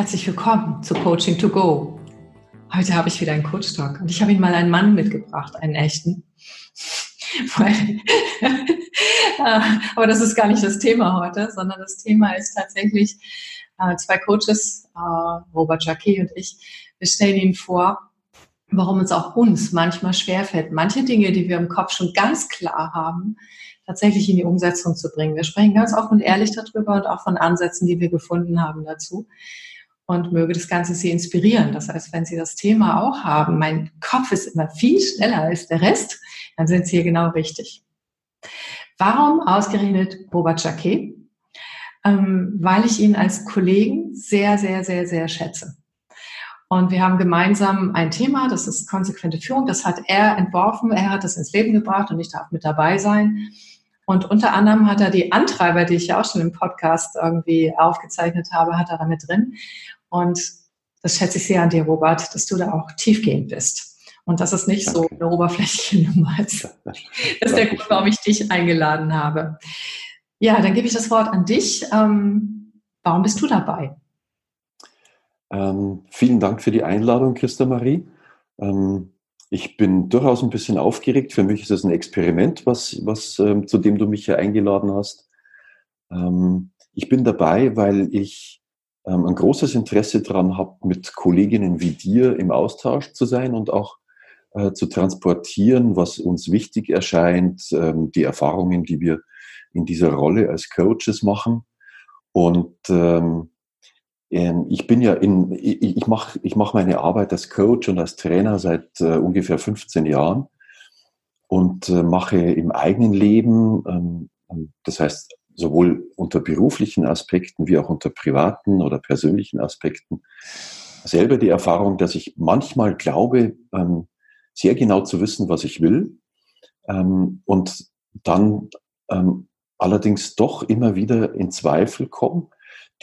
Herzlich willkommen zu Coaching to Go. Heute habe ich wieder einen Coach Talk und ich habe Ihnen mal einen Mann mitgebracht, einen echten. Aber das ist gar nicht das Thema heute, sondern das Thema ist tatsächlich äh, zwei Coaches, äh, Robert Jacquet und ich. Wir stellen Ihnen vor, warum es auch uns manchmal schwerfällt, manche Dinge, die wir im Kopf schon ganz klar haben, tatsächlich in die Umsetzung zu bringen. Wir sprechen ganz offen und ehrlich darüber und auch von Ansätzen, die wir gefunden haben dazu. Und möge das Ganze Sie inspirieren. Das heißt, wenn Sie das Thema auch haben, mein Kopf ist immer viel schneller als der Rest, dann sind Sie hier genau richtig. Warum ausgerechnet Robert Jacquet? Ähm, weil ich ihn als Kollegen sehr, sehr, sehr, sehr schätze. Und wir haben gemeinsam ein Thema, das ist konsequente Führung. Das hat er entworfen, er hat das ins Leben gebracht und ich darf mit dabei sein. Und unter anderem hat er die Antreiber, die ich ja auch schon im Podcast irgendwie aufgezeichnet habe, hat er damit drin. Und das schätze ich sehr an dir, Robert, dass du da auch tiefgehend bist. Und dass es nicht Danke. so eine oberflächliche Nummer ist. Das ist der Grund, warum ich dich eingeladen habe. Ja, dann gebe ich das Wort an dich. Ähm, warum bist du dabei? Ähm, vielen Dank für die Einladung, Christa Marie. Ähm, ich bin durchaus ein bisschen aufgeregt. Für mich ist es ein Experiment, was, was, ähm, zu dem du mich hier eingeladen hast. Ähm, ich bin dabei, weil ich ähm, ein großes Interesse daran habe, mit Kolleginnen wie dir im Austausch zu sein und auch äh, zu transportieren, was uns wichtig erscheint, ähm, die Erfahrungen, die wir in dieser Rolle als Coaches machen. Und ähm, ähm, ich bin ja in, ich, ich mache ich mach meine Arbeit als Coach und als Trainer seit äh, ungefähr 15 Jahren und äh, mache im eigenen Leben, ähm, das heißt sowohl unter beruflichen Aspekten wie auch unter privaten oder persönlichen Aspekten, selber die Erfahrung, dass ich manchmal glaube, ähm, sehr genau zu wissen, was ich will ähm, und dann ähm, allerdings doch immer wieder in Zweifel komme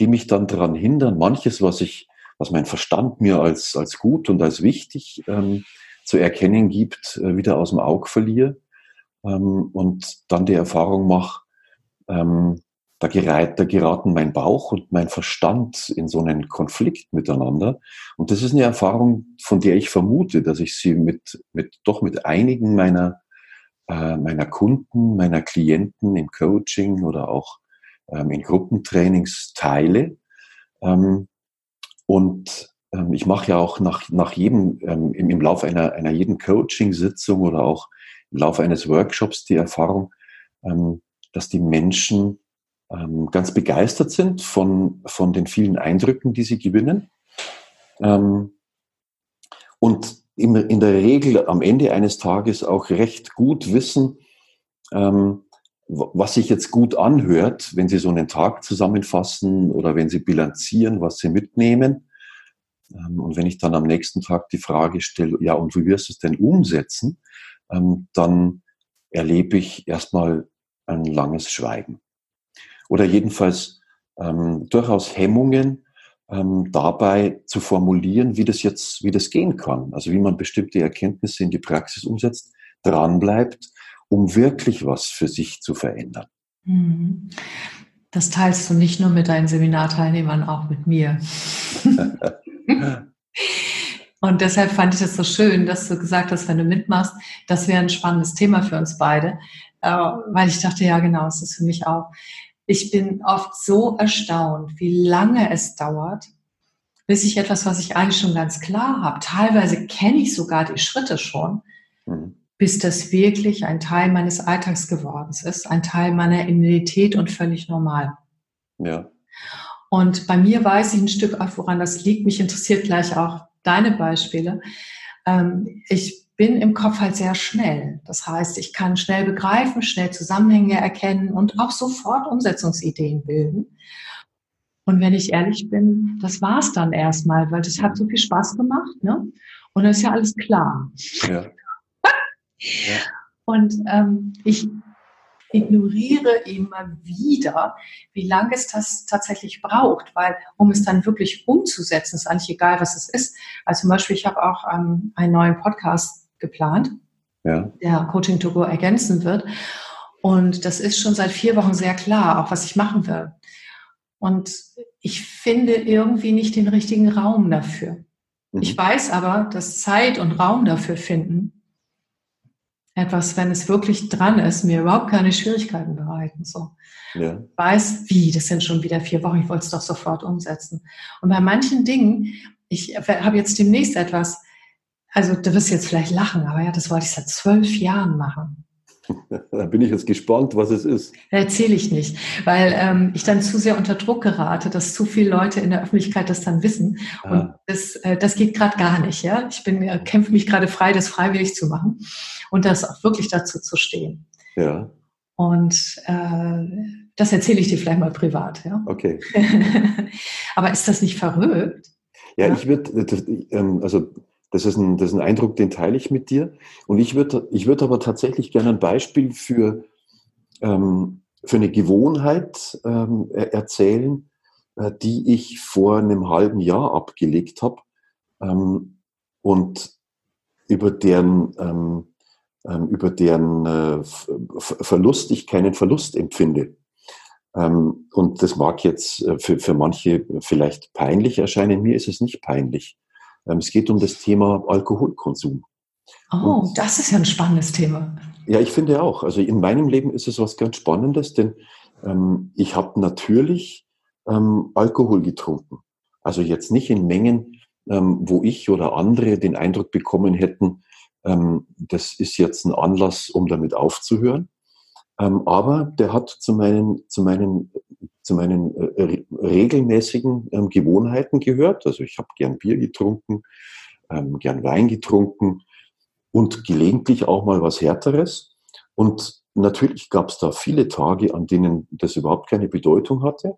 die mich dann daran hindern, manches, was ich, was mein Verstand mir als, als gut und als wichtig zu erkennen gibt, äh, wieder aus dem Auge verliere und dann die Erfahrung mache, ähm, da, gerät, da geraten mein Bauch und mein Verstand in so einen Konflikt miteinander. Und das ist eine Erfahrung, von der ich vermute, dass ich sie mit, mit doch mit einigen meiner, äh, meiner Kunden, meiner Klienten im Coaching oder auch ähm, in Gruppentrainings teile. Ähm, und ähm, ich mache ja auch nach, nach jedem, ähm, im, im Laufe einer, einer jeden Coaching-Sitzung oder auch im Laufe eines Workshops die Erfahrung, ähm, dass die Menschen ähm, ganz begeistert sind von, von den vielen Eindrücken, die sie gewinnen. und in der Regel am Ende eines Tages auch recht gut wissen, ähm, was sich jetzt gut anhört, wenn Sie so einen Tag zusammenfassen oder wenn Sie bilanzieren, was Sie mitnehmen. Ähm, und wenn ich dann am nächsten Tag die Frage stelle, ja, und wie wirst du es denn umsetzen, ähm, dann erlebe ich erstmal ein langes Schweigen. Oder jedenfalls ähm, durchaus Hemmungen, ähm, dabei zu formulieren, wie das jetzt, wie das gehen kann. Also wie man bestimmte Erkenntnisse in die Praxis umsetzt, dranbleibt um wirklich was für sich zu verändern. Mhm. Das teilst du nicht nur mit deinen Seminarteilnehmern, auch mit mir. Und deshalb fand ich es so schön, dass du gesagt hast, wenn du mitmachst, das wäre ein spannendes Thema für uns beide. Äh, weil ich dachte, ja genau, es ist für mich auch. Ich bin oft so erstaunt, wie lange es dauert, bis ich etwas, was ich eigentlich schon ganz klar habe, teilweise kenne ich sogar die Schritte schon, mhm bis das wirklich ein Teil meines Alltags geworden ist, ein Teil meiner Immunität und völlig normal. Ja. Und bei mir weiß ich ein Stück auf, woran das liegt. Mich interessiert gleich auch deine Beispiele. Ähm, ich bin im Kopf halt sehr schnell. Das heißt, ich kann schnell begreifen, schnell Zusammenhänge erkennen und auch sofort Umsetzungsideen bilden. Und wenn ich ehrlich bin, das war es dann erstmal, weil das hat so viel Spaß gemacht, ne? Und dann ist ja alles klar. Ja. Und ähm, ich ignoriere immer wieder, wie lange es das tatsächlich braucht, weil um es dann wirklich umzusetzen, ist eigentlich egal, was es ist. Also zum Beispiel, ich habe auch ähm, einen neuen Podcast geplant, ja. der Coaching to Go ergänzen wird. Und das ist schon seit vier Wochen sehr klar, auch was ich machen will. Und ich finde irgendwie nicht den richtigen Raum dafür. Mhm. Ich weiß aber, dass Zeit und Raum dafür finden, etwas, wenn es wirklich dran ist, mir überhaupt keine Schwierigkeiten bereiten. So. Ja. Ich weiß, wie, das sind schon wieder vier Wochen, ich wollte es doch sofort umsetzen. Und bei manchen Dingen, ich habe jetzt demnächst etwas, also du wirst jetzt vielleicht lachen, aber ja, das wollte ich seit zwölf Jahren machen. Da bin ich jetzt gespannt, was es ist. Erzähle ich nicht, weil ähm, ich dann zu sehr unter Druck gerate, dass zu viele Leute in der Öffentlichkeit das dann wissen. Ah. Und das, äh, das geht gerade gar nicht. Ja, ich bin äh, kämpfe mich gerade frei, das freiwillig zu machen und das auch wirklich dazu zu stehen. Ja. Und äh, das erzähle ich dir vielleicht mal privat. Ja. Okay. Aber ist das nicht verrückt? Ja, ja? ich würde, ähm, also das ist, ein, das ist ein Eindruck, den teile ich mit dir. Und ich würde ich würd aber tatsächlich gerne ein Beispiel für, ähm, für eine Gewohnheit ähm, erzählen, äh, die ich vor einem halben Jahr abgelegt habe ähm, und über deren, ähm, ähm, über deren äh, Verlust ich keinen Verlust empfinde. Ähm, und das mag jetzt äh, für, für manche vielleicht peinlich erscheinen. Mir ist es nicht peinlich. Ähm, es geht um das Thema Alkoholkonsum. Oh, Und, das ist ja ein spannendes Thema. Ja, ich finde auch. Also in meinem Leben ist es was ganz Spannendes, denn ähm, ich habe natürlich ähm, Alkohol getrunken. Also jetzt nicht in Mengen, ähm, wo ich oder andere den Eindruck bekommen hätten, ähm, das ist jetzt ein Anlass, um damit aufzuhören. Ähm, aber der hat zu meinen, zu meinen zu meinen äh, regelmäßigen ähm, Gewohnheiten gehört. Also ich habe gern Bier getrunken, ähm, gern Wein getrunken und gelegentlich auch mal was Härteres. Und natürlich gab es da viele Tage, an denen das überhaupt keine Bedeutung hatte.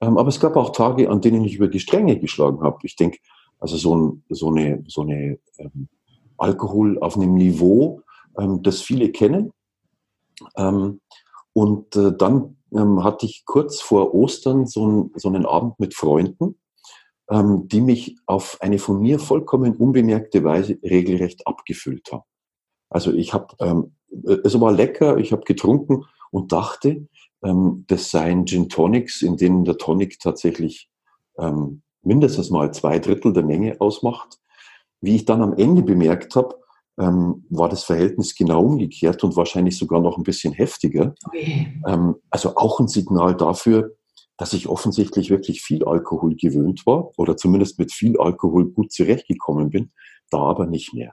Ähm, aber es gab auch Tage, an denen ich über die Stränge geschlagen habe. Ich denke, also so, ein, so eine, so eine ähm, Alkohol auf einem Niveau, ähm, das viele kennen. Ähm, und äh, dann ähm, hatte ich kurz vor Ostern so, ein, so einen Abend mit Freunden, ähm, die mich auf eine von mir vollkommen unbemerkte Weise regelrecht abgefüllt haben. Also ich habe, ähm, es war lecker, ich habe getrunken und dachte, ähm, das seien Gin Tonics, in denen der Tonic tatsächlich ähm, mindestens mal zwei Drittel der Menge ausmacht. Wie ich dann am Ende bemerkt habe, ähm, war das Verhältnis genau umgekehrt und wahrscheinlich sogar noch ein bisschen heftiger. Okay. Ähm, also auch ein Signal dafür, dass ich offensichtlich wirklich viel Alkohol gewöhnt war oder zumindest mit viel Alkohol gut zurechtgekommen bin, da aber nicht mehr.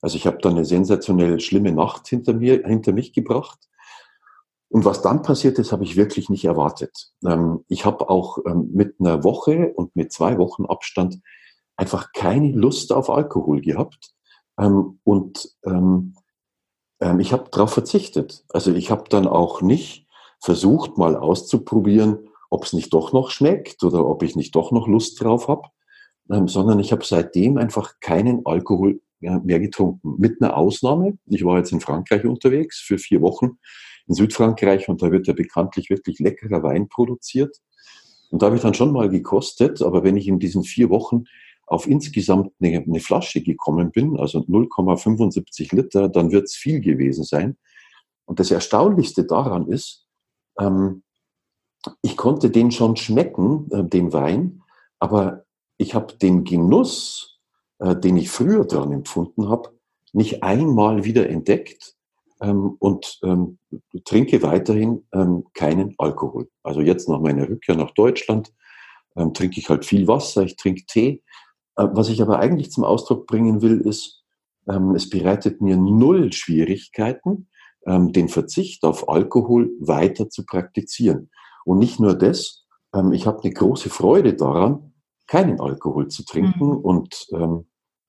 Also ich habe dann eine sensationell schlimme Nacht hinter mir, hinter mich gebracht. Und was dann passiert ist, habe ich wirklich nicht erwartet. Ähm, ich habe auch ähm, mit einer Woche und mit zwei Wochen Abstand einfach keine Lust auf Alkohol gehabt. Ähm, und ähm, ähm, ich habe darauf verzichtet. Also ich habe dann auch nicht versucht, mal auszuprobieren, ob es nicht doch noch schmeckt oder ob ich nicht doch noch Lust drauf habe, ähm, sondern ich habe seitdem einfach keinen Alkohol mehr getrunken. Mit einer Ausnahme. Ich war jetzt in Frankreich unterwegs für vier Wochen in Südfrankreich und da wird ja bekanntlich wirklich leckerer Wein produziert. Und da habe ich dann schon mal gekostet, aber wenn ich in diesen vier Wochen auf insgesamt eine, eine Flasche gekommen bin, also 0,75 Liter, dann wird es viel gewesen sein. Und das Erstaunlichste daran ist, ähm, ich konnte den schon schmecken, äh, den Wein, aber ich habe den Genuss, äh, den ich früher dran empfunden habe, nicht einmal wieder entdeckt ähm, und ähm, trinke weiterhin ähm, keinen Alkohol. Also jetzt nach meiner Rückkehr nach Deutschland ähm, trinke ich halt viel Wasser, ich trinke Tee, was ich aber eigentlich zum Ausdruck bringen will, ist, ähm, es bereitet mir null Schwierigkeiten, ähm, den Verzicht auf Alkohol weiter zu praktizieren. Und nicht nur das, ähm, ich habe eine große Freude daran, keinen Alkohol zu trinken mhm. und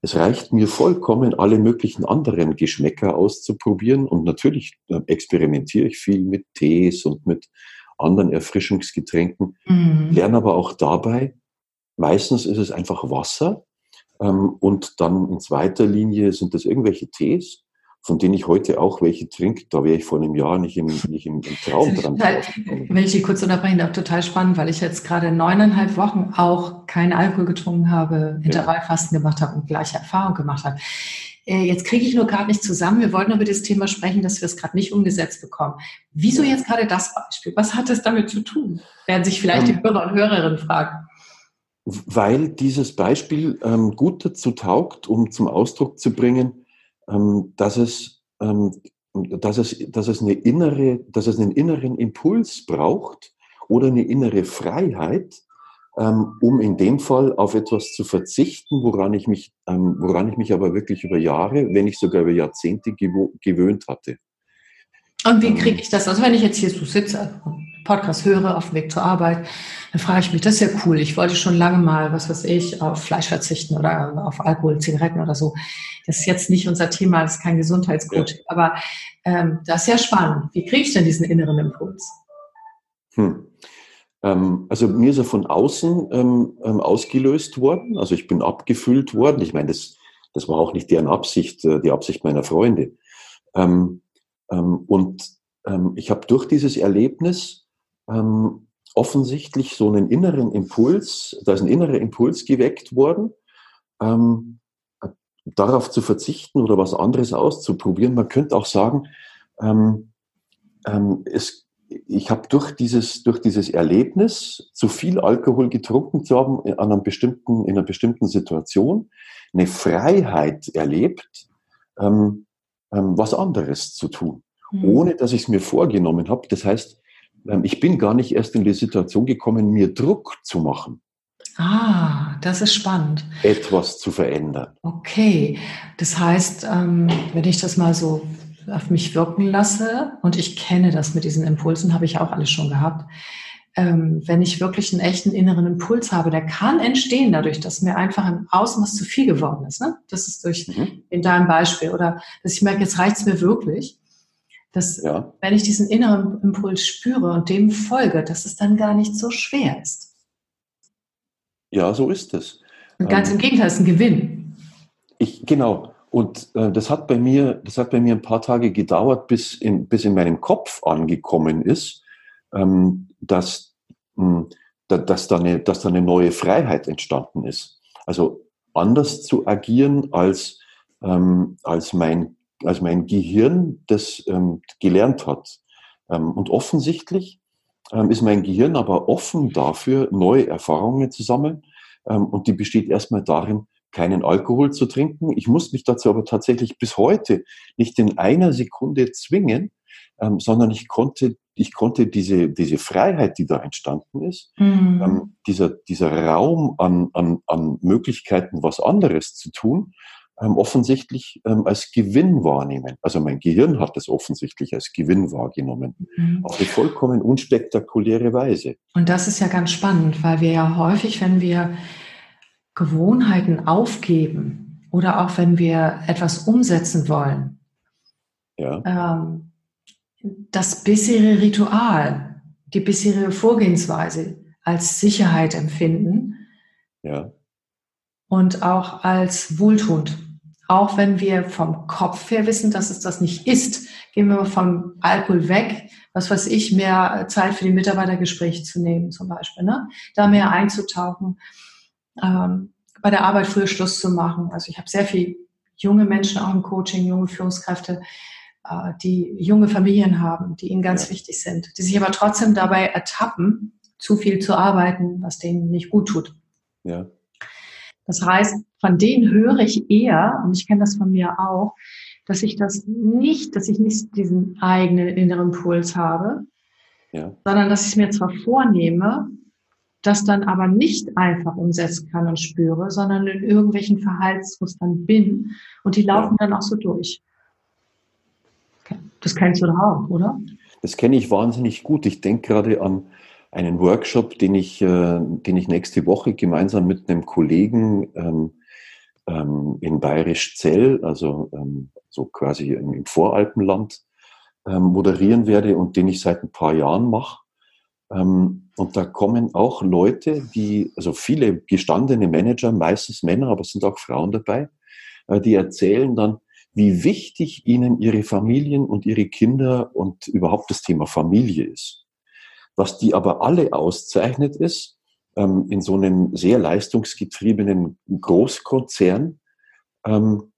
es reicht mir vollkommen, alle möglichen anderen Geschmäcker auszuprobieren. Und natürlich äh, experimentiere ich viel mit Tees und mit anderen Erfrischungsgetränken, mhm. lerne aber auch dabei, Meistens ist es einfach Wasser ähm, und dann in zweiter Linie sind das irgendwelche Tees, von denen ich heute auch welche trinke. Da wäre ich vor einem Jahr nicht im, nicht im, im Traum dran. Total, wenn ich die kurz unterbrechen darf, total spannend, weil ich jetzt gerade neuneinhalb Wochen auch keinen Alkohol getrunken habe, Intervallfasten ja. gemacht habe und gleiche Erfahrung gemacht habe. äh, jetzt kriege ich nur gerade nicht zusammen. Wir wollten über das Thema sprechen, dass wir es gerade nicht umgesetzt bekommen. Wieso jetzt gerade das Beispiel? Was hat es damit zu tun? Werden sich vielleicht ähm, die Hörer und Hörerinnen fragen. Weil dieses Beispiel ähm, gut dazu taugt, um zum Ausdruck zu bringen, ähm, dass es ähm, dass es, dass es eine innere, dass es einen inneren Impuls braucht oder eine innere Freiheit, ähm, um in dem Fall auf etwas zu verzichten, woran ich mich, ähm, woran ich mich aber wirklich über Jahre, wenn nicht sogar über Jahrzehnte gewöhnt hatte. Und wie ähm. kriege ich das? Also wenn ich jetzt hier so sitze, Podcast höre auf dem Weg zur Arbeit, dann frage ich mich, das ist ja cool. Ich wollte schon lange mal, was weiß ich, auf Fleisch verzichten oder auf Alkohol, Zigaretten oder so. Das ist jetzt nicht unser Thema, das ist kein Gesundheitscoach. Ja. Aber ähm, das ist ja spannend. Wie kriege ich denn diesen inneren Impuls? Hm. Ähm, also mir ist er von außen ähm, ähm, ausgelöst worden. Also ich bin abgefüllt worden. Ich meine, das, das war auch nicht deren Absicht, äh, die Absicht meiner Freunde. Ähm, ähm, und ich habe durch dieses Erlebnis offensichtlich so einen inneren Impuls, da ist ein innerer Impuls geweckt worden, ähm, darauf zu verzichten oder was anderes auszuprobieren. Man könnte auch sagen, ähm, ähm, es ich habe durch dieses, durch dieses Erlebnis, zu viel Alkohol getrunken zu haben in einer bestimmten, in einer bestimmten Situation, eine Freiheit erlebt, ähm, ähm, was anderes zu tun, mhm. ohne dass ich es mir vorgenommen habe. Das heißt, ähm, ich bin gar nicht erst in die Situation gekommen, mir Druck zu machen. Ah, das ist spannend. Etwas zu verändern. Okay, das heißt, ähm, wenn ich das mal so auf mich wirken lasse, und ich kenne das mit diesen Impulsen, habe ich auch alles schon gehabt, ähm, wenn ich wirklich einen echten inneren Impuls habe, der kann entstehen dadurch, dass mir einfach im Außen was zu viel geworden ist. Ne? Das ist durch mhm. in deinem Beispiel. Oder dass ich merke, jetzt reicht es mir wirklich. Dass, ja. wenn ich diesen inneren Impuls spüre und dem folge, dass es dann gar nicht so schwer ist. Ja, so ist es. Und ganz ähm, im Gegenteil, es ist ein Gewinn. Ich, genau. Und äh, das hat bei mir, das hat bei mir ein paar Tage gedauert, bis in, bis in meinem Kopf angekommen ist, ähm, dass, mh, hm, dass, da eine, dass da eine neue Freiheit entstanden ist. Also anders zu agieren als, ähm, als, mein, als mein Gehirn das ähm, gelernt hat. Ähm, und offensichtlich ähm, ist mein Gehirn aber offen dafür, neue Erfahrungen zu sammeln. Ähm, und die besteht erstmal darin, keinen Alkohol zu trinken. Ich muss mich dazu aber tatsächlich bis heute nicht in einer Sekunde zwingen, ähm, sondern ich konnte, ich konnte diese, diese Freiheit, die da entstanden ist, mhm. ähm, dieser, dieser Raum an, an, an Möglichkeiten, was anderes zu tun, ähm, offensichtlich ähm, als Gewinn wahrnehmen. Also mein Gehirn hat das offensichtlich als Gewinn wahrgenommen. Mhm. Auf eine vollkommen unspektakuläre Weise. Und das ist ja ganz spannend, weil wir ja häufig, wenn wir Gewohnheiten aufgeben oder auch wenn wir etwas umsetzen wollen, ja. ähm, das bisherige Ritual, die bisherige Vorgehensweise als Sicherheit empfinden ja. und auch als wohltuend. Auch wenn wir vom Kopf her wissen, dass es das nicht ist, gehen wir vom Alkohol weg, was weiß ich, mehr Zeit für die Mitarbeitergespräche zu nehmen zum Beispiel, ne? da mehr einzutauchen ähm, bei der Arbeit früher Schluss zu machen. Also ich habe sehr viel junge Menschen auch im Coaching, junge Führungskräfte, äh, die junge Familien haben, die ihnen ganz ja. wichtig sind, die sich aber trotzdem dabei ertappen, zu viel zu arbeiten, was denen nicht gut tut. Ja. Das heißt, von denen höre ich eher, und ich kenne das von mir auch, dass ich das nicht, dass ich nicht diesen eigenen inneren Puls habe, ja. sondern dass ich es mir zwar vornehme, das dann aber nicht einfach umsetzen kann und spüre, sondern in irgendwelchen Verhaltensmustern bin und die laufen ja. dann auch so durch. Das kennst du doch auch, oder? Das kenne ich wahnsinnig gut. Ich denke gerade an einen Workshop, den ich, äh, den ich nächste Woche gemeinsam mit einem Kollegen ähm, ähm, in Bayerisch Zell, also ähm, so quasi im, Voralpenland, ähm, moderieren werde und den ich seit ein paar Jahren mache. Ähm, und da kommen auch Leute, die, also viele gestandene Manager, meistens Männer, aber es sind auch Frauen dabei, äh, die erzählen dann, wie wichtig ihnen ihre Familien und ihre Kinder und überhaupt das Thema Familie ist. Was die aber alle auszeichnet ist, ähm, in so einem sehr leistungsgetriebenen Großkonzern, ähm,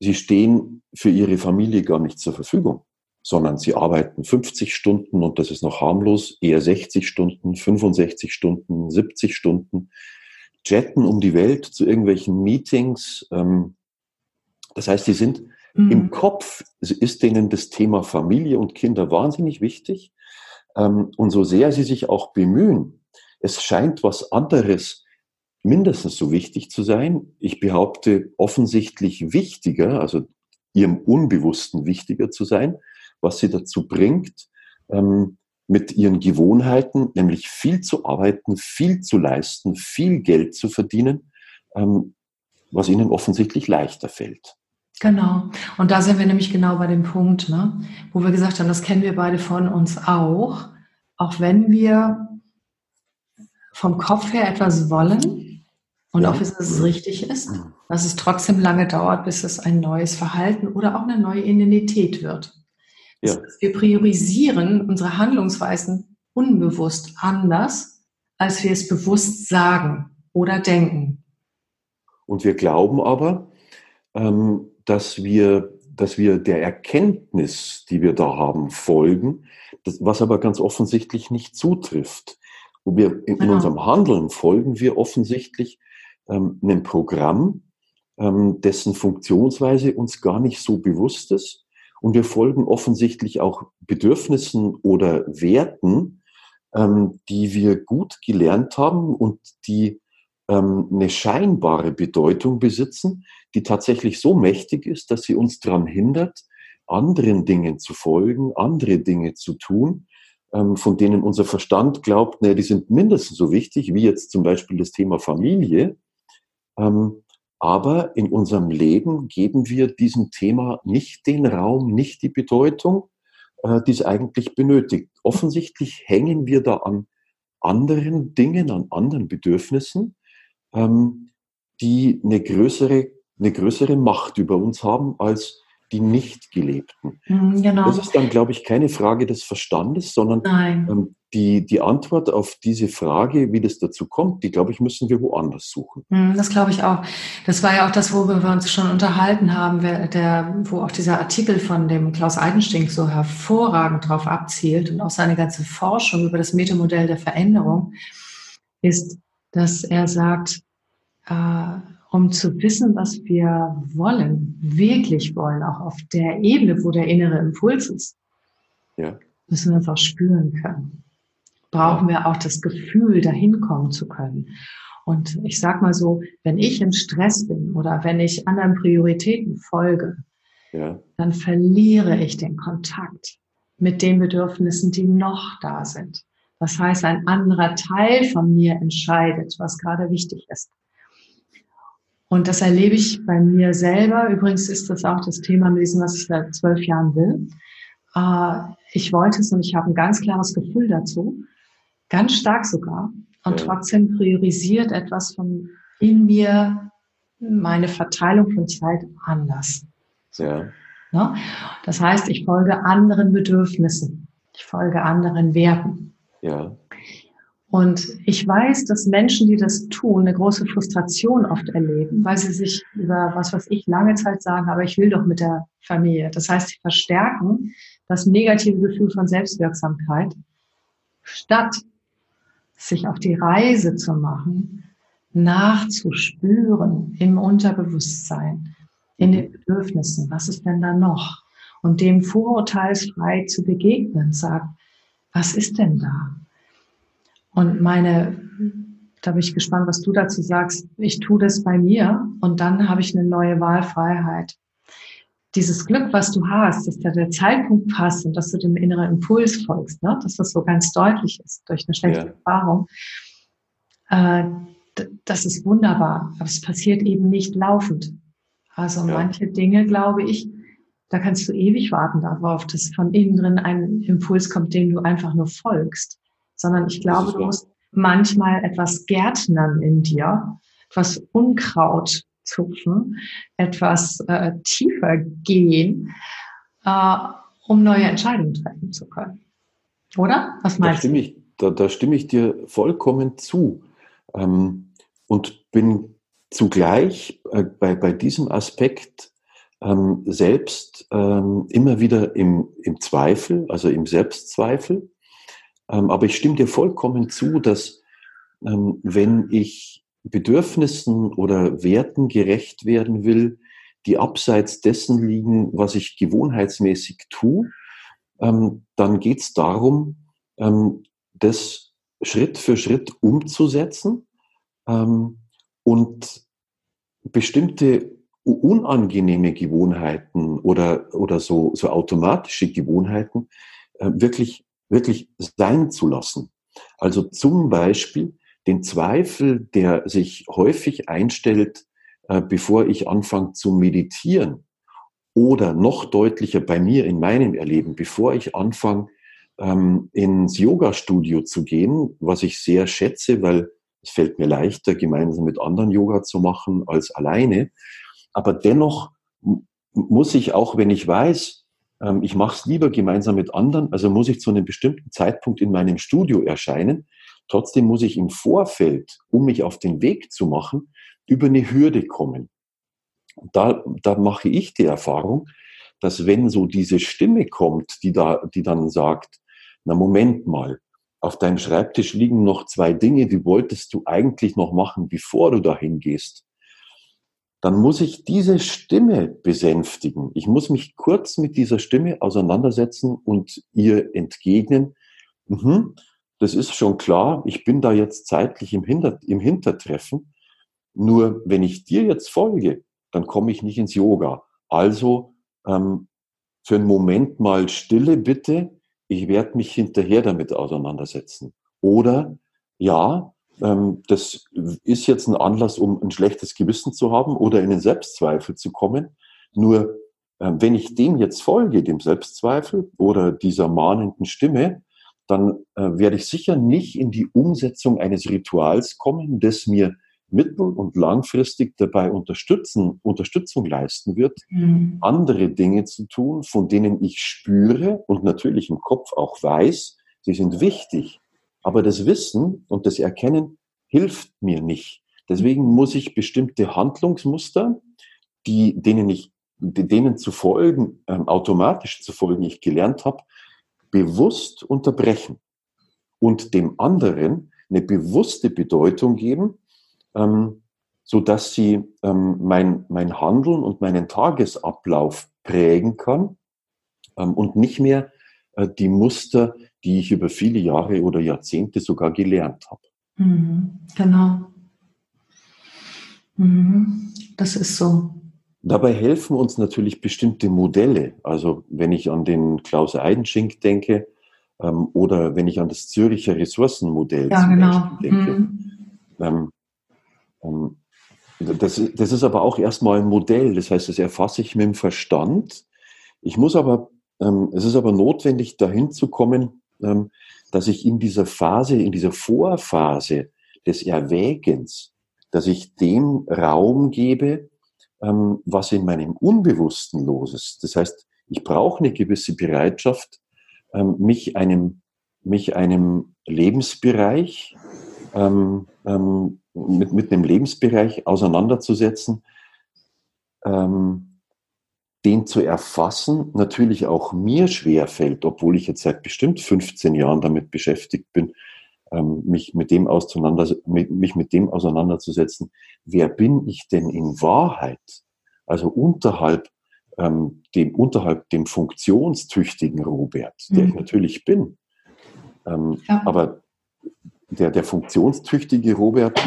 sie stehen für ihre Familie gar nicht zur Verfügung, sondern sie arbeiten 50 Stunden und das ist noch harmlos, eher 60 Stunden, 65 Stunden, 70 Stunden, jetten um die Welt zu irgendwelchen Meetings. Ähm, das heißt, sie sind mhm. im Kopf, ist denen das Thema Familie und Kinder wahnsinnig wichtig. Ähm, und so sehr sie sich auch bemühen, es scheint was anderes mindestens so wichtig zu sein. Ich behaupte offensichtlich wichtiger, also ihrem Unbewussten wichtiger zu sein, was sie dazu bringt, ähm, mit ihren Gewohnheiten, nämlich viel zu arbeiten, viel zu leisten, viel Geld zu verdienen, ähm, was ihnen offensichtlich leichter fällt. Genau. Und da sind wir nämlich genau bei dem Punkt, ne? wo wir gesagt haben, das kennen wir beide von uns auch. Auch wenn wir vom Kopf her etwas wollen, und auch wissen, dass es richtig ist, dass es trotzdem lange dauert, bis es ein neues Verhalten oder auch eine neue Identität wird. Ja. wir priorisieren unsere Handlungsweisen unbewusst anders, als wir es bewusst sagen oder denken. Und wir glauben aber, ähm, dass wir, dass wir der Erkenntnis, die wir da haben, folgen, was aber ganz offensichtlich nicht zutrifft. Wo wir in, genau. unserem Handeln folgen wir offensichtlich ähm, einem Programm, ähm, dessen Funktionsweise uns gar nicht so bewusst ist. Und wir folgen offensichtlich auch Bedürfnissen oder Werten, ähm, die wir gut gelernt haben und die ähm, eine scheinbare Bedeutung besitzen, die tatsächlich so mächtig ist, dass sie uns daran hindert, anderen Dingen zu folgen, andere Dinge zu tun, ähm, von denen unser Verstand glaubt, naja, die sind mindestens so wichtig, wie jetzt zum Beispiel das Thema Familie. Ähm, aber in unserem Leben geben wir diesem Thema nicht den Raum, nicht die Bedeutung, äh, die es eigentlich benötigt. Offensichtlich hängen wir da an anderen Dingen, an anderen Bedürfnissen, ähm, die eine größere, eine größere Macht über uns haben als die nicht gelebten. Mhm, genau. Das ist dann, glaube ich, keine Frage des Verstandes, sondern ähm, die, die Antwort auf diese Frage, wie das dazu kommt, die, glaube ich, müssen wir woanders suchen. Mhm, das glaube ich auch. Das war ja auch das, worüber wir uns schon unterhalten haben, der, wo auch dieser Artikel von dem Klaus Eidenstink so hervorragend darauf abzielt und auch seine ganze Forschung über das Metamodell der Veränderung ist, dass er sagt, äh, um zu wissen, was wir wollen, wirklich wollen, auch auf der Ebene, wo der innere Impuls ist, ja. müssen wir einfach spüren können. Brauchen wir auch das Gefühl, dahin kommen zu können. Und ich sag mal so, wenn ich im Stress bin oder wenn ich anderen Prioritäten folge, ja. dann verliere ich den Kontakt mit den Bedürfnissen, die noch da sind. Das heißt, ein anderer Teil von mir entscheidet, was gerade wichtig ist. Und das erlebe ich bei mir selber. Übrigens ist das auch das Thema mit diesem, was ich seit zwölf Jahren will. Äh, ich wollte es und ich habe ein ganz klares Gefühl dazu. Ganz stark sogar. Und trotzdem priorisiert etwas von in mir meine Verteilung von Zeit anders. Ja. Ne? Das heißt, ich folge anderen Bedürfnissen. Ich folge anderen Werten. Ja. Und ich weiß, dass Menschen, die das tun, eine große Frustration oft erleben, weil sie sich über was, was ich lange Zeit sagen, aber ich will doch mit der Familie. Das heißt, sie verstärken das negative Gefühl von Selbstwirksamkeit, statt sich auf die Reise zu machen, nachzuspüren im Unterbewusstsein, in den Bedürfnissen, was ist denn da noch? Und dem vorurteilsfrei zu begegnen, sagt, was ist denn da? Und meine, da bin ich gespannt, was du dazu sagst. Ich tue das bei mir und dann habe ich eine neue Wahlfreiheit. Dieses Glück, was du hast, dass da der Zeitpunkt passt und dass du dem inneren Impuls folgst, ne? dass das so ganz deutlich ist durch eine schlechte ja. Erfahrung, äh, das ist wunderbar. Aber es passiert eben nicht laufend. Also ja. manche Dinge, glaube ich, da kannst du ewig warten darauf, dass von innen drin ein Impuls kommt, dem du einfach nur folgst sondern ich glaube, du musst manchmal etwas gärtnern in dir, etwas Unkraut zupfen, etwas äh, tiefer gehen, äh, um neue Entscheidungen treffen zu können. Oder? Was meinst da du? Ich, da, da, stimme ich dir vollkommen zu ähm, und bin zugleich äh, bei, bei diesem Aspekt ähm, selbst ähm, immer wieder im, im Zweifel, also im Selbstzweifel. Ähm, aber ich stimme dir vollkommen zu, dass ähm, wenn ich Bedürfnissen oder Werten gerecht werden will, die abseits dessen liegen, was ich gewohnheitsmäßig tue, ähm, dann geht es darum, ähm, das Schritt für Schritt umzusetzen ähm, und bestimmte unangenehme Gewohnheiten oder, oder so, so automatische Gewohnheiten äh, wirklich, wirklich sein zu lassen. Also zum Beispiel den Zweifel, der sich häufig einstellt, äh, bevor ich anfange zu meditieren. Oder noch deutlicher bei mir in meinem Erleben, bevor ich anfange, ähm, ins Yoga-Studio zu gehen, was ich sehr schätze, weil es fällt mir leichter, gemeinsam mit anderen Yoga zu machen als alleine. Aber dennoch muss ich auch, wenn ich weiß, ähm, ich mache es lieber gemeinsam mit anderen, also muss ich zu einem bestimmten Zeitpunkt in meinem Studio erscheinen. Trotzdem muss ich im Vorfeld, um mich auf den Weg zu machen, über eine Hürde kommen. Da, da mache ich die Erfahrung, dass wenn so diese Stimme kommt, die da, die dann sagt, na Moment mal, auf deinem Schreibtisch liegen noch zwei Dinge, die wolltest du eigentlich noch machen, bevor du dahin gehst. Dann muss ich diese Stimme besänftigen. Ich muss mich kurz mit dieser Stimme auseinandersetzen und ihr entgegnen. Mhm, das ist schon klar. Ich bin da jetzt zeitlich im, Hinter im Hintertreffen. Nur wenn ich dir jetzt folge, dann komme ich nicht ins Yoga. Also ähm, für einen Moment mal Stille bitte ich werde mich hinterher damit auseinandersetzen. Oder ja, ähm, das ist jetzt ein Anlass, um ein schlechtes Gewissen zu haben oder in den Selbstzweifel zu kommen. Nur äh, wenn ich dem jetzt folge, dem Selbstzweifel oder dieser mahnenden Stimme, dann äh, werde ich sicher nicht in die Umsetzung eines Rituals kommen, das mir mittel- und langfristig dabei unterstützen, Unterstützung leisten wird, mhm. andere Dinge zu tun, von denen ich spüre und natürlich im Kopf auch weiß, sie sind wichtig. Aber das Wissen und das Erkennen hilft mir nicht. Deswegen muss ich bestimmte Handlungsmuster, die, denen ich, denen zu folgen, ähm, automatisch zu folgen, ich gelernt habe, bewusst unterbrechen und dem anderen eine bewusste Bedeutung geben, ähm, so dass sie ähm, mein, mein Handeln und meinen Tagesablauf prägen kann ähm, und nicht mehr die Muster, die ich über viele Jahre oder Jahrzehnte sogar gelernt habe. Mhm, genau. Mhm, das ist so. Dabei helfen uns natürlich bestimmte Modelle. Also wenn ich an den Klaus Eidenschink denke ähm, oder wenn ich an das Züricher Ressourcenmodell ja, genau. denke, mhm. ähm, ähm, das, das ist aber auch erstmal ein Modell, das heißt, das erfasse ich mit dem Verstand. Ich muss aber, es ist aber notwendig, dahin zu kommen, ähm, dass ich in dieser Phase, in dieser Vorphase des Erwägens, dass ich dem Raum gebe, ähm, was in meinem Unbewussten los ist. Das heißt, ich brauche eine gewisse Bereitschaft, ähm, mich einem, mich einem Lebensbereich, ähm, ähm, mit, mit einem Lebensbereich auseinanderzusetzen, ähm, den zu erfassen, natürlich auch mir schwer fällt, obwohl ich jetzt seit bestimmt 15 Jahren damit beschäftigt bin, ähm, mich, mit dem auseinander, mich mit dem auseinanderzusetzen, wer bin ich denn in Wahrheit? Also unterhalb ähm, dem, unterhalb dem funktionstüchtigen Robert, der mhm. ich natürlich bin. Ähm, ja. Aber der, der funktionstüchtige Robert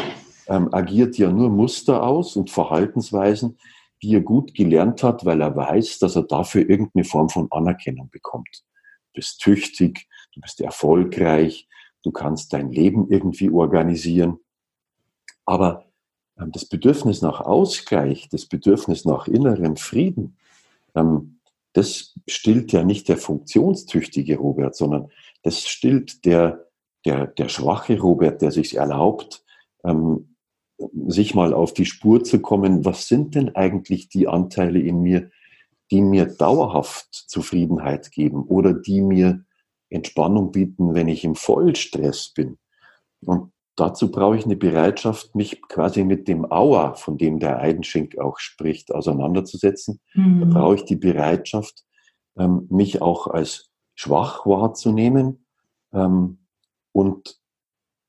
ähm, agiert ja nur Muster aus und Verhaltensweisen, die er gut gelernt hat, weil er weiß, dass er dafür irgendeine Form von Anerkennung bekommt. Du bist tüchtig, du bist erfolgreich, du kannst dein Leben irgendwie organisieren. Aber ähm, das Bedürfnis nach Ausgleich, das Bedürfnis nach innerem Frieden, ähm, das stillt ja nicht der funktionstüchtige Robert, sondern das stillt der, der, der schwache Robert, der sich erlaubt, ähm, sich mal auf die Spur zu kommen, was sind denn eigentlich die Anteile in mir, die mir dauerhaft Zufriedenheit geben oder die mir Entspannung bieten, wenn ich im Vollstress bin. Und dazu brauche ich eine Bereitschaft, mich quasi mit dem Aua, von dem der Eidenschink auch spricht, auseinanderzusetzen. Mhm. Da brauche ich die Bereitschaft, ähm, mich auch als schwach wahrzunehmen ähm, und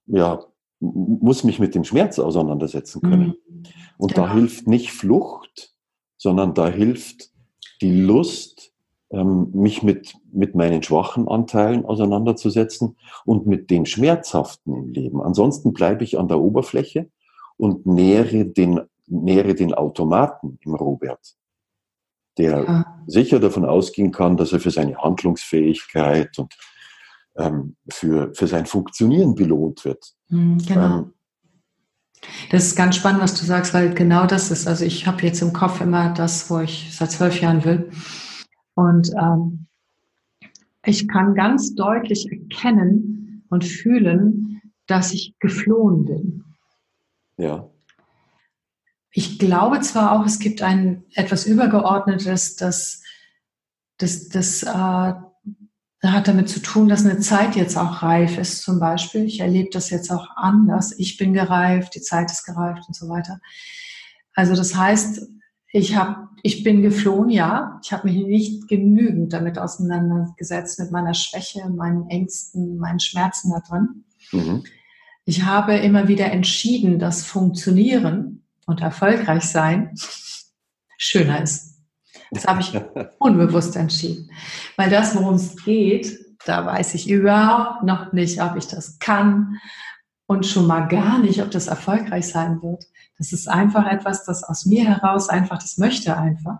ja, muss mich mit dem Schmerz auseinandersetzen können. Mhm. Und ja. da hilft nicht Flucht, sondern da hilft die Lust, ähm, mich mit, mit meinen schwachen Anteilen auseinanderzusetzen und mit den schmerzhaften im Leben. Ansonsten bleibe ich an der Oberfläche und nähere den, nähere den Automaten im Robert, der ja. sicher davon ausgehen kann, dass er für seine Handlungsfähigkeit und ähm, für, für sein Funktionieren belohnt wird. Hm, genau. Ähm, das ist ganz spannend, was du sagst, weil genau das ist. Also ich habe jetzt im Kopf immer das, wo ich seit zwölf Jahren will. Und ähm, ich kann ganz deutlich erkennen und fühlen, dass ich geflohen bin. Ja. Ich glaube zwar auch, es gibt ein etwas Übergeordnetes, das, das, das äh, hat damit zu tun, dass eine Zeit jetzt auch reif ist, zum Beispiel. Ich erlebe das jetzt auch anders. Ich bin gereift, die Zeit ist gereift und so weiter. Also das heißt, ich habe, ich bin geflohen, ja. Ich habe mich nicht genügend damit auseinandergesetzt mit meiner Schwäche, meinen Ängsten, meinen Schmerzen da drin. Mhm. Ich habe immer wieder entschieden, dass Funktionieren und erfolgreich sein schöner ist. Das habe ich unbewusst entschieden. Weil das, worum es geht, da weiß ich überhaupt noch nicht, ob ich das kann und schon mal gar nicht, ob das erfolgreich sein wird. Das ist einfach etwas, das aus mir heraus einfach, das möchte einfach.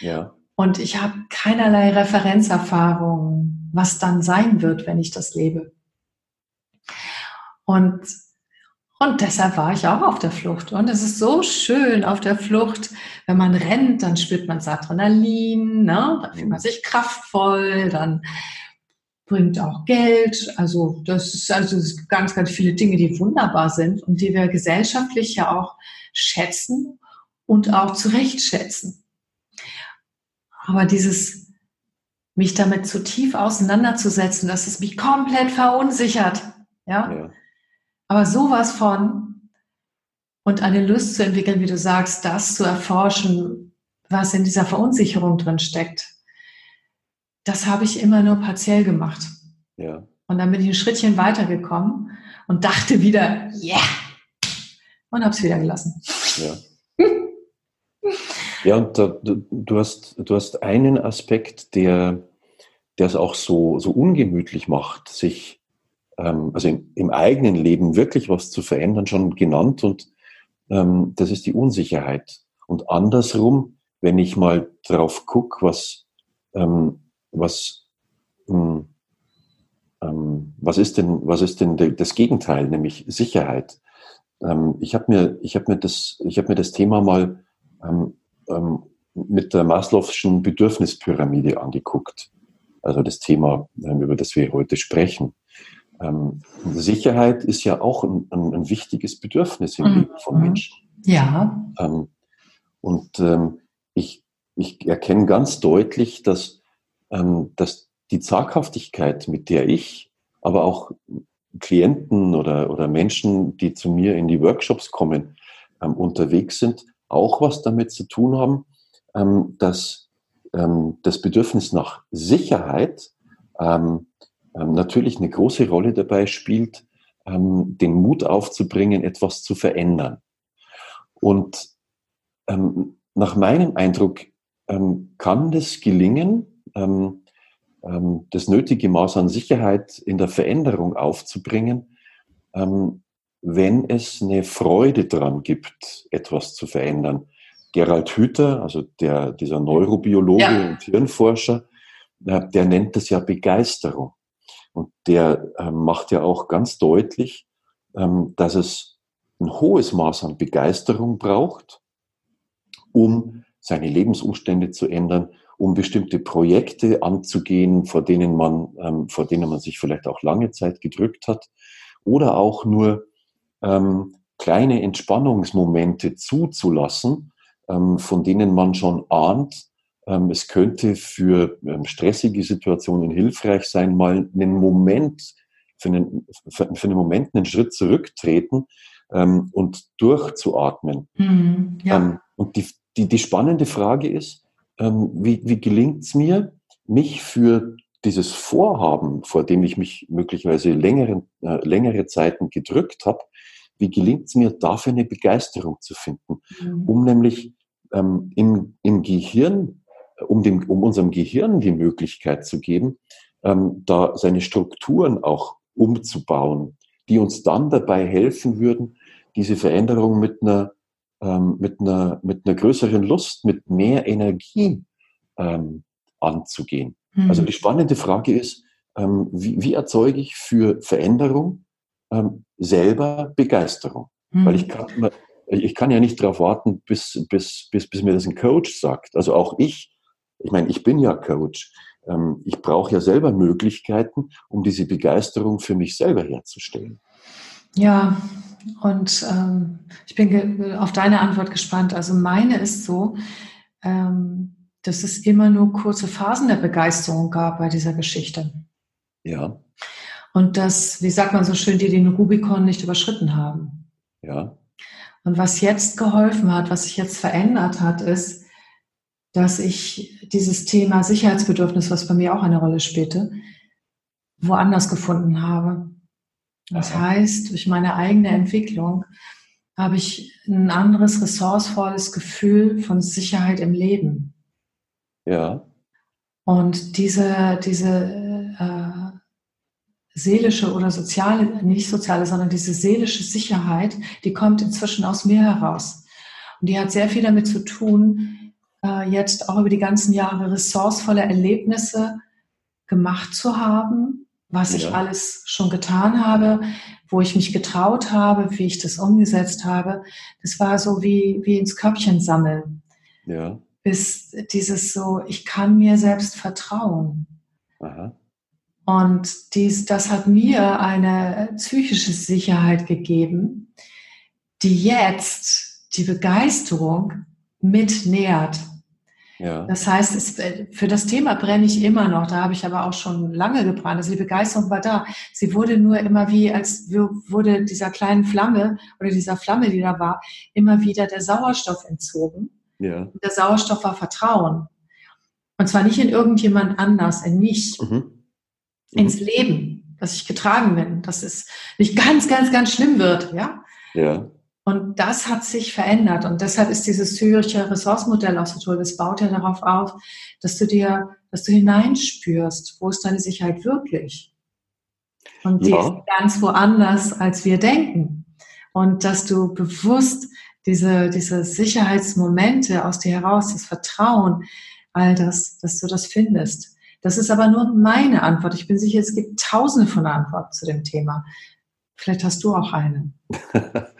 Ja. Und ich habe keinerlei Referenzerfahrung, was dann sein wird, wenn ich das lebe. Und, und deshalb war ich auch auf der Flucht. Und es ist so schön auf der Flucht. Wenn man rennt, dann spürt man das Adrenalin, ne? dann fühlt man sich kraftvoll, dann bringt auch Geld. Also das ist also es gibt ganz, ganz viele Dinge, die wunderbar sind und die wir gesellschaftlich ja auch schätzen und auch zurechtschätzen. Aber dieses mich damit zu tief auseinanderzusetzen, dass es mich komplett verunsichert, ja. ja. Aber sowas von und eine Lust zu entwickeln, wie du sagst, das zu erforschen, was in dieser Verunsicherung drin steckt das habe ich immer nur partiell gemacht. Ja. Und dann bin ich ein Schrittchen weitergekommen und dachte wieder, yeah! Und habe es wieder gelassen. Ja. ja, und da, du, hast, du hast einen Aspekt, der, der es auch so, so ungemütlich macht, sich ähm, also im, im, eigenen Leben wirklich was zu verändern, schon genannt. Und ähm, das ist die Unsicherheit. Und andersrum, wenn ich mal drauf gucke, was ähm, was, hm, ähm, was ist denn, was ist denn das Gegenteil, nämlich Sicherheit? Ähm, ich habe mir, ich habe mir das, ich habe mir das Thema mal ähm, mit der Maslow'schen Bedürfnispyramide angeguckt. Also das Thema, über das wir heute sprechen. Ähm, Sicherheit ist ja auch ein, ein, ein wichtiges Bedürfnis im mhm. Leben von Menschen. Ja. und ich, ich erkenne ganz deutlich, dass ähm, dass die Zaghaftigkeit, mit der ich, aber auch Klienten oder, oder Menschen, die zu mir in die Workshops kommen, ähm, unterwegs sind, auch was damit zu tun haben, ähm, dass ähm, das Bedürfnis nach Sicherheit ähm, ähm, natürlich eine große Rolle dabei spielt, den Mut aufzubringen, etwas zu verändern. Und nach meinem Eindruck kann das gelingen, ähm, ähm, das nötige Maß an Sicherheit in der Veränderung aufzubringen, ähm, wenn es eine Freude dran gibt, etwas zu verändern. Gerald Hüther, also der, dieser Neurobiologe ja. und Hirnforscher, äh, der nennt das ja Begeisterung. Und der äh, macht ja auch ganz deutlich, ähm, dass es ein hohes Maß an Begeisterung braucht, um seine Lebensumstände zu ändern, um bestimmte Projekte anzugehen, vor denen man, ähm, vor denen man sich vielleicht auch lange Zeit gedrückt hat, oder auch nur ähm, kleine Entspannungsmomente zuzulassen, ähm, von denen man schon ahnt, ähm, es könnte für ähm, stressige Situationen hilfreich sein, mal einen Moment für einen, für, einen Moment einen Schritt zurücktreten ähm, und durchzuatmen. Mhm, ja. ähm, und die, die, die spannende Frage ist, ähm, wie, wie gelingt es mir, mich für dieses Vorhaben, vor dem ich mich möglicherweise längere, äh, längere Zeiten gedrückt habe, wie gelingt es mir, dafür eine Begeisterung zu finden, mhm. um nämlich ähm, im, im Gehirn, um, dem, um unserem Gehirn die Möglichkeit zu geben, ähm, da seine Strukturen auch umzubauen, die uns dann dabei helfen würden, diese Veränderung mit einer, ähm, mit einer, mit einer größeren Lust, mit mehr Energie ähm, anzugehen. Mhm. Also die spannende Frage ist, ähm, wie, wie erzeuge ich für Veränderung ähm, selber Begeisterung? Mhm. Weil ich kann, ich kann ja nicht darauf warten, bis, bis, bis, bis mir das ein Coach sagt. Also auch ich, ich meine, ich bin ja Coach. Ähm, ich brauche ja selber Möglichkeiten, um diese Begeisterung für mich selber herzustellen. Ja, und ähm, ich bin auf deine Antwort gespannt. Also meine ist so, ähm, dass es immer nur kurze Phasen der Begeisterung gab bei dieser Geschichte. Ja. Und dass, wie sagt man so schön, die den Rubikon nicht überschritten haben. Ja. Und was jetzt geholfen hat, was sich jetzt verändert hat, ist, dass ich dieses Thema Sicherheitsbedürfnis, was bei mir auch eine Rolle spielte, woanders gefunden habe. Das Aha. heißt, durch meine eigene Entwicklung habe ich ein anderes ressourcevolles Gefühl von Sicherheit im Leben. Ja. Und diese, diese äh, seelische oder soziale, nicht soziale, sondern diese seelische Sicherheit, die kommt inzwischen aus mir heraus. Und die hat sehr viel damit zu tun, äh, jetzt auch über die ganzen Jahre ressourcevolle Erlebnisse gemacht zu haben, was ja. ich alles schon getan habe, wo ich mich getraut habe, wie ich das umgesetzt habe. Das war so wie, wie ins Köpfchen sammeln. Ja. Bis dieses so, ich kann mir selbst vertrauen. Aha. Und dies, das hat mir eine psychische Sicherheit gegeben, die jetzt die Begeisterung mitnährt. Ja. Das heißt, es, für das Thema brenne ich immer noch. Da habe ich aber auch schon lange gebrannt. Also die Begeisterung war da. Sie wurde nur immer wie, als wurde dieser kleinen Flamme oder dieser Flamme, die da war, immer wieder der Sauerstoff entzogen. Ja. Und der Sauerstoff war Vertrauen. Und zwar nicht in irgendjemand anders, in mich. Mhm mhm. ins Leben, dass ich getragen bin, dass es nicht ganz, ganz, ganz schlimm wird, ja. Ja. Und das hat sich verändert. Und deshalb ist dieses Züricher Ressourcenmodell auch so toll. Das baut ja darauf auf, dass du dir, dass du hineinspürst, wo ist deine Sicherheit wirklich? Und die ja. ist ganz woanders, als wir denken. Und dass du bewusst diese, diese Sicherheitsmomente aus dir heraus, das Vertrauen, all das, dass du das findest. Das ist aber nur meine Antwort. Ich bin sicher, es gibt tausende von Antworten zu dem Thema. Vielleicht hast du auch eine.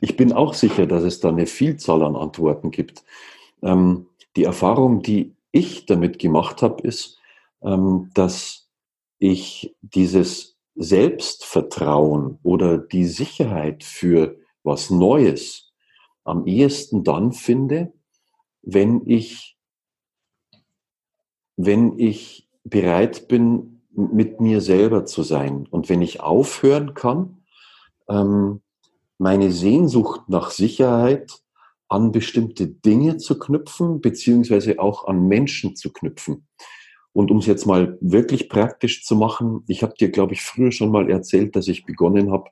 ich bin auch sicher, dass es da eine Vielzahl an Antworten gibt. Ähm, die Erfahrung, die ich damit gemacht habe, ist, ähm, dass ich dieses Selbstvertrauen oder die Sicherheit für was Neues am ehesten dann finde, wenn ich, wenn ich bereit bin, mit mir selber zu sein. Und wenn ich aufhören kann, ähm, meine Sehnsucht nach Sicherheit an bestimmte Dinge zu knüpfen, beziehungsweise auch an Menschen zu knüpfen. Und um es jetzt mal wirklich praktisch zu machen, ich habe dir, glaube ich, früher schon mal erzählt, dass ich begonnen habe,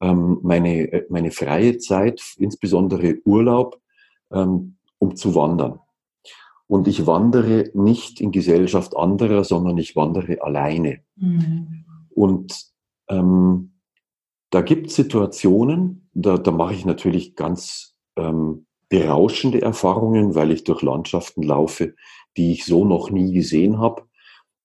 ähm, meine, äh, meine freie Zeit, insbesondere Urlaub, ähm, um zu wandern. Und ich wandere nicht in Gesellschaft anderer, sondern ich wandere alleine. Mhm. Und ähm, da gibt es Situationen, da, da mache ich natürlich ganz ähm, berauschende Erfahrungen, weil ich durch Landschaften laufe, die ich so noch nie gesehen habe.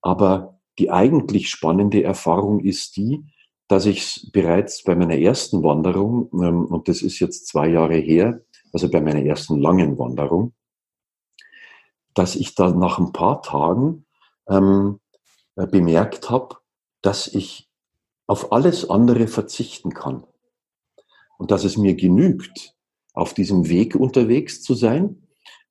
Aber die eigentlich spannende Erfahrung ist die, dass ich bereits bei meiner ersten Wanderung, ähm, und das ist jetzt zwei Jahre her, also bei meiner ersten langen Wanderung, dass ich da nach ein paar Tagen ähm, äh, bemerkt habe, dass ich auf alles andere verzichten kann. Und dass es mir genügt, auf diesem Weg unterwegs zu sein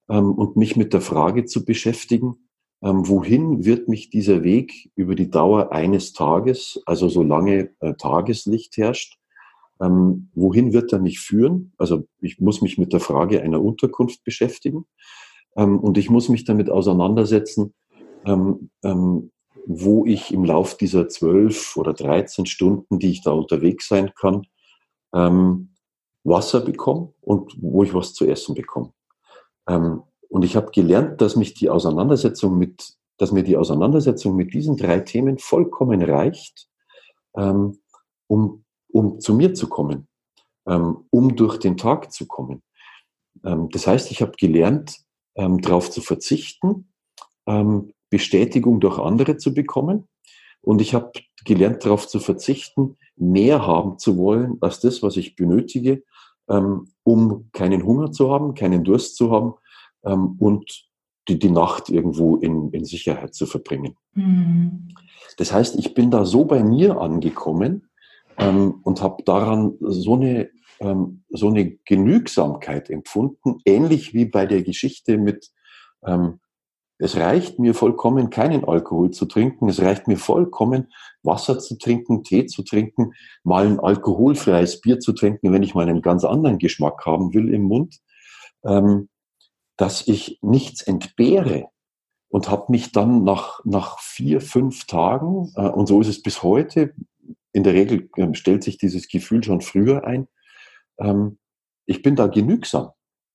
ähm, und mich mit der Frage zu beschäftigen, ähm, wohin wird mich dieser Weg über die Dauer eines Tages, also solange äh, Tageslicht herrscht, ähm, wohin wird er mich führen? Also ich muss mich mit der Frage einer Unterkunft beschäftigen ähm, und ich muss mich damit auseinandersetzen, ähm, ähm, wo ich im Lauf dieser zwölf oder dreizehn Stunden, die ich da unterwegs sein kann, ähm, Wasser bekomme und wo ich was zu essen bekomme. Ähm, und ich habe gelernt, dass mich die Auseinandersetzung mit, dass mir die Auseinandersetzung mit diesen drei Themen vollkommen reicht, ähm, um, um zu mir zu kommen, ähm, um durch den Tag zu kommen. Ähm, das heißt, ich habe gelernt, ähm, darauf zu verzichten, ähm, Bestätigung durch andere zu bekommen. Und ich habe gelernt, darauf zu verzichten, mehr haben zu wollen als das, was ich benötige, ähm, um keinen Hunger zu haben, keinen Durst zu haben ähm, und die, die Nacht irgendwo in, in Sicherheit zu verbringen. Mhm. Das heißt, ich bin da so bei mir angekommen ähm, und habe daran so eine, so eine Genügsamkeit empfunden, ähnlich wie bei der Geschichte mit ähm, es reicht mir vollkommen, keinen Alkohol zu trinken. Es reicht mir vollkommen, Wasser zu trinken, Tee zu trinken, mal ein alkoholfreies Bier zu trinken, wenn ich mal einen ganz anderen Geschmack haben will im Mund, ähm, dass ich nichts entbehre und habe mich dann nach, nach vier, fünf Tagen, äh, und so ist es bis heute, in der Regel äh, stellt sich dieses Gefühl schon früher ein, ähm, ich bin da genügsam.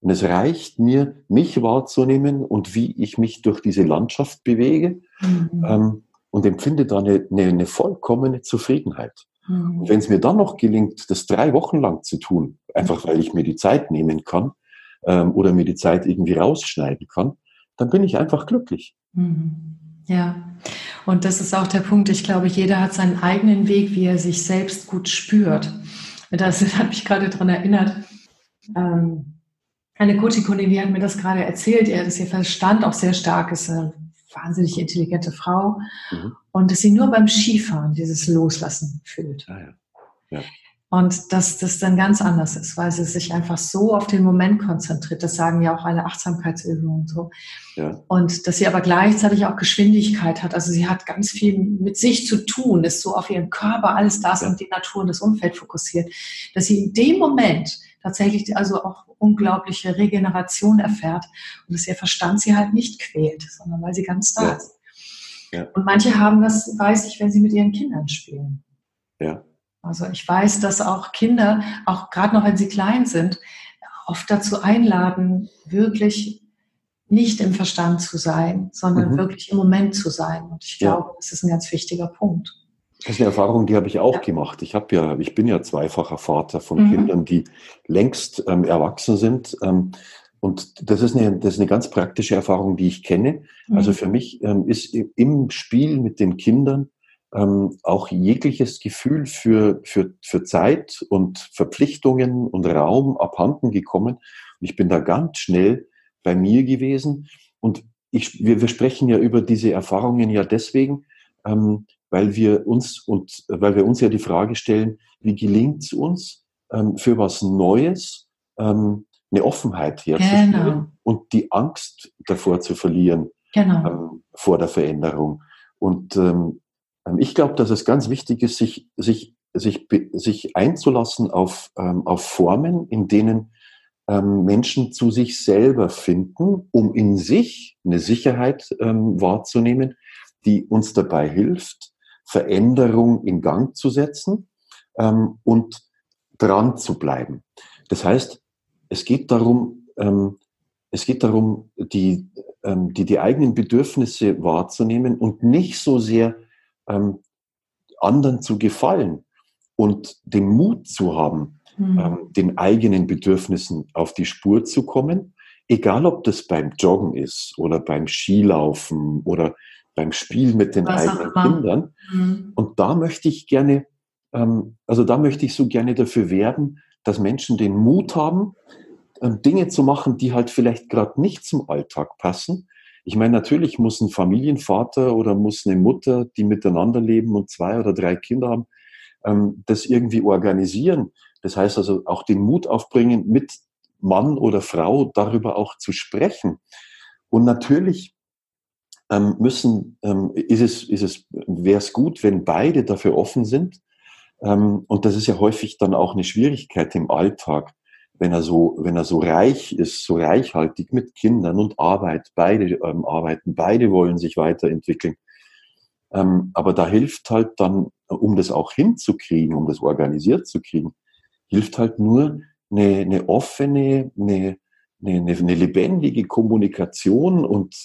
Und es reicht mir, mich wahrzunehmen und wie ich mich durch diese Landschaft bewege mhm. ähm, und empfinde da eine, eine, eine vollkommene Zufriedenheit. Mhm. Und wenn es mir dann noch gelingt, das drei Wochen lang zu tun, einfach weil ich mir die Zeit nehmen kann ähm, oder mir die Zeit irgendwie rausschneiden kann, dann bin ich einfach glücklich. Mhm. Ja, und das ist auch der Punkt. Ich glaube, jeder hat seinen eigenen Weg, wie er sich selbst gut spürt. Das hat mich gerade daran erinnert. Ähm, eine Coaching-Kundin, die hat mir das gerade erzählt, ihr, dass ihr Verstand auch sehr stark ist, eine wahnsinnig intelligente Frau mhm. und dass sie nur beim Skifahren dieses Loslassen fühlt. Ah, ja. Ja. Und dass das dann ganz anders ist, weil sie sich einfach so auf den Moment konzentriert. Das sagen ja auch alle Achtsamkeitsübungen und so. Ja. Und dass sie aber gleichzeitig auch Geschwindigkeit hat. Also sie hat ganz viel mit sich zu tun, ist so auf ihren Körper, alles das und die Natur und das Umfeld fokussiert, dass sie in dem Moment tatsächlich also auch unglaubliche Regeneration erfährt und dass ihr Verstand sie halt nicht quält, sondern weil sie ganz da ja. ist. Ja. Und manche haben das, weiß ich, wenn sie mit ihren Kindern spielen. Ja. Also ich weiß, dass auch Kinder, auch gerade noch wenn sie klein sind, oft dazu einladen, wirklich nicht im Verstand zu sein, sondern mhm. wirklich im Moment zu sein. Und ich glaube, ja. das ist ein ganz wichtiger Punkt. Das ist eine Erfahrung, die habe ich auch ja. gemacht. Ich habe ja, ich bin ja zweifacher Vater von mhm. Kindern, die längst ähm, erwachsen sind. Ähm, und das ist, eine, das ist eine ganz praktische Erfahrung, die ich kenne. Mhm. Also für mich ähm, ist im Spiel mit den Kindern ähm, auch jegliches Gefühl für, für, für Zeit und Verpflichtungen und Raum abhanden gekommen. Und ich bin da ganz schnell bei mir gewesen. Und ich, wir, wir sprechen ja über diese Erfahrungen ja deswegen, ähm, weil wir uns und weil wir uns ja die Frage stellen, wie gelingt es uns, ähm, für was Neues ähm, eine Offenheit herzustellen genau. und die Angst davor zu verlieren genau. ähm, vor der Veränderung. Und ähm, ähm, ich glaube, dass es ganz wichtig ist, sich, sich, sich, sich einzulassen auf, ähm, auf Formen, in denen Menschen zu sich selber finden, um in sich eine Sicherheit wahrzunehmen, die uns dabei hilft, Veränderung in Gang zu setzen ähm, und dran zu bleiben. Das heißt, es geht darum, ähm, es geht darum, die, ähm, die, die eigenen Bedürfnisse wahrzunehmen und nicht so sehr ähm, anderen zu gefallen und den Mut zu haben, mhm. ähm, den eigenen Bedürfnissen auf die Spur zu kommen, egal ob das beim Joggen ist oder beim Skilaufen oder beim Spiel mit den Was eigenen Kindern. Mhm. Und da möchte ich gerne, ähm, also da möchte ich so gerne dafür werben, dass Menschen den Mut haben, ähm, Dinge zu machen, die halt vielleicht gerade nicht zum Alltag passen. Ich meine, natürlich muss ein Familienvater oder muss eine Mutter, die miteinander leben und zwei oder drei Kinder haben, ähm, das irgendwie organisieren. Das heißt also auch den Mut aufbringen, mit Mann oder Frau darüber auch zu sprechen. Und natürlich müssen, ähm, ist es, ist es, wäre es gut, wenn beide dafür offen sind. Ähm, und das ist ja häufig dann auch eine Schwierigkeit im Alltag, wenn er so, wenn er so reich ist, so reichhaltig mit Kindern und Arbeit, beide ähm, arbeiten, beide wollen sich weiterentwickeln. Ähm, aber da hilft halt dann, um das auch hinzukriegen, um das organisiert zu kriegen, hilft halt nur eine, eine offene, eine, eine, eine lebendige Kommunikation und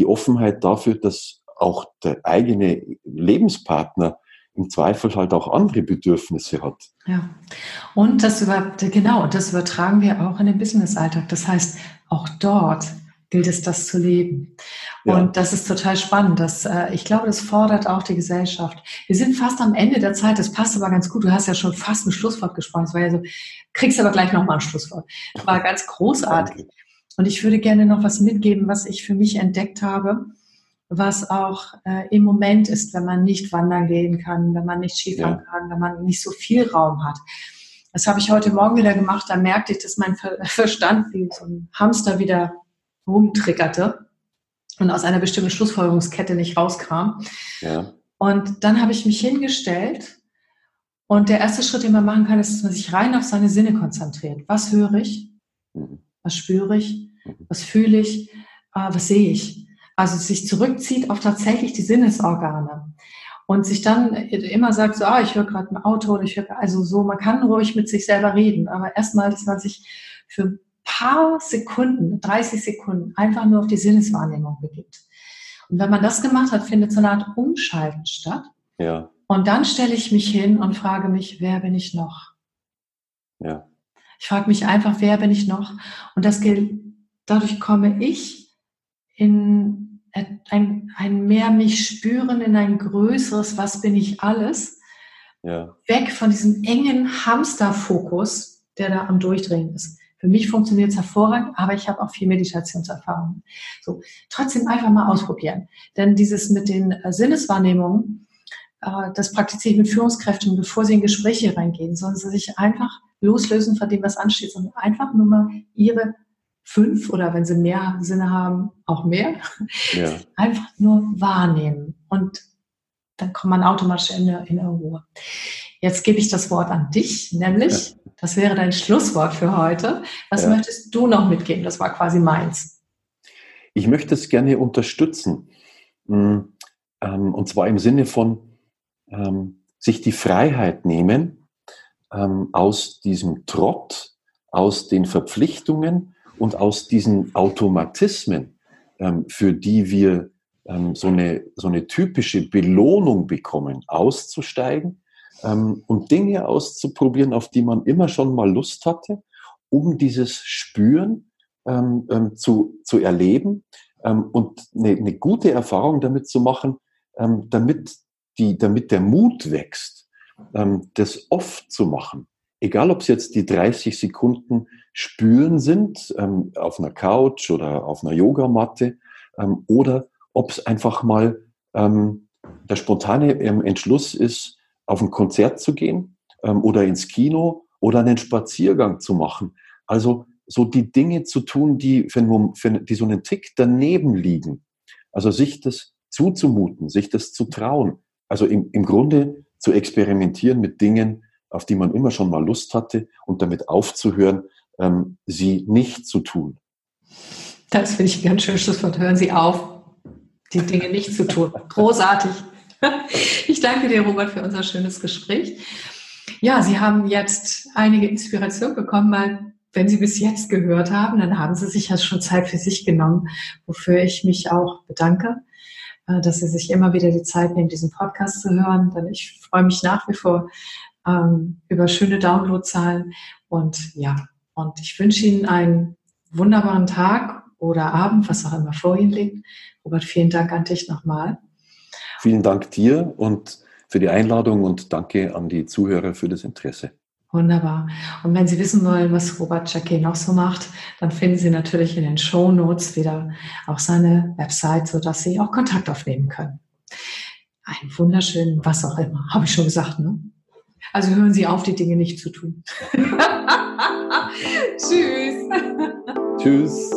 die Offenheit dafür, dass auch der eigene Lebenspartner im Zweifel halt auch andere Bedürfnisse hat. Ja, und das über, genau, das übertragen wir auch in den Business-Alltag. Das heißt, auch dort gilt es, das zu leben. Ja. Und das ist total spannend. Das, äh, ich glaube, das fordert auch die Gesellschaft. Wir sind fast am Ende der Zeit. Das passt aber ganz gut. Du hast ja schon fast ein Schlusswort gesprochen. Das war ja so, kriegst aber gleich nochmal ein Schlusswort. Das war ganz großartig. Danke. Und ich würde gerne noch was mitgeben, was ich für mich entdeckt habe, was auch äh, im Moment ist, wenn man nicht wandern gehen kann, wenn man nicht Skifahren ja. kann, wenn man nicht so viel Raum hat. Das habe ich heute Morgen wieder gemacht. Da merkte ich, dass mein Verstand wie so ein Hamster wieder rumtriggerte und aus einer bestimmten Schlussfolgerungskette nicht rauskam. Ja. Und dann habe ich mich hingestellt und der erste Schritt, den man machen kann, ist, dass man sich rein auf seine Sinne konzentriert. Was höre ich? Mhm. Was spüre ich? Was fühle ich? Äh, was sehe ich? Also sich zurückzieht auf tatsächlich die Sinnesorgane und sich dann immer sagt, so, ah, ich höre gerade ein Auto oder ich höre, also so, man kann ruhig mit sich selber reden, aber erstmal, dass man sich für paar Sekunden, 30 Sekunden, einfach nur auf die Sinneswahrnehmung begibt. Und wenn man das gemacht hat, findet so eine Art Umschalten statt. Ja. Und dann stelle ich mich hin und frage mich, wer bin ich noch? Ja. Ich frage mich einfach, wer bin ich noch? Und das gilt, dadurch komme ich in ein, ein mehr mich spüren, in ein größeres, was bin ich alles? Ja. Weg von diesem engen Hamsterfokus, der da am Durchdrehen ist. Für mich funktioniert es hervorragend, aber ich habe auch viel Meditationserfahrung. So, trotzdem einfach mal ausprobieren. Denn dieses mit den äh, Sinneswahrnehmungen, äh, das praktiziere ich mit Führungskräften, bevor sie in Gespräche reingehen, sondern sie sich einfach loslösen von dem, was ansteht, sondern einfach nur mal ihre fünf oder wenn sie mehr Sinne haben, auch mehr, ja. einfach nur wahrnehmen. Und dann kommt man automatisch in der, in der Ruhe. Jetzt gebe ich das Wort an dich, nämlich, das wäre dein Schlusswort für heute. Was ja. möchtest du noch mitgeben? Das war quasi meins. Ich möchte es gerne unterstützen. Mm, ähm, und zwar im Sinne von ähm, sich die Freiheit nehmen, ähm, aus diesem Trott, aus den Verpflichtungen und aus diesen Automatismen, für die wir so, eine, so eine typische Belohnung bekommen, auszusteigen ähm, und Dinge auszuprobieren, auf die man immer schon mal Lust hatte, um dieses Spüren ähm, ähm, zu, zu erleben ähm, und eine, eine, gute Erfahrung damit zu machen, ähm, damit, die, damit der Mut wächst, ähm, das oft zu machen. Egal, ob es jetzt die 30 Sekunden Spüren sind, auf einer Couch oder auf einer Yogamatte, oder ob es einfach mal der spontane Entschluss ist, auf ein Konzert zu gehen ähm, oder ins Kino oder einen Spaziergang zu machen. Also so die Dinge zu tun, die, für, für, die so einen Tick daneben liegen. Also sich das zuzumuten, sich das zu trauen. Also im, im Grunde zu experimentieren mit Dingen, auf die man immer schon mal Lust hatte und damit aufzuhören, ähm, sie nicht zu tun. Das finde ich ein ganz schönes Schlusswort. Hören Sie auf, die Dinge nicht zu tun. Großartig. Ich danke dir, Robert, für unser schönes Gespräch. Ja, Sie haben jetzt einige Inspiration bekommen, weil wenn Sie bis jetzt gehört haben, dann haben Sie sich ja schon Zeit für sich genommen, wofür ich mich auch bedanke, äh, dass Sie sich immer wieder die Zeit nehmen, diesen Podcast zu hören. Denn ich freue mich nach wie vor ähm, über schöne Downloadzahlen. Und ja, und ich wünsche Ihnen einen wunderbaren Tag oder Abend, was auch immer vor Ihnen liegt. Robert, vielen Dank an dich nochmal. Vielen Dank dir und für die Einladung und danke an die Zuhörer für das Interesse. Wunderbar. Und wenn Sie wissen wollen, was Robert Jacquet noch so macht, dann finden Sie natürlich in den Show Notes wieder auch seine Website, sodass Sie auch Kontakt aufnehmen können. Einen wunderschönen, was auch immer, habe ich schon gesagt, ne? Also hören Sie auf, die Dinge nicht zu tun. Tschüss. Tschüss.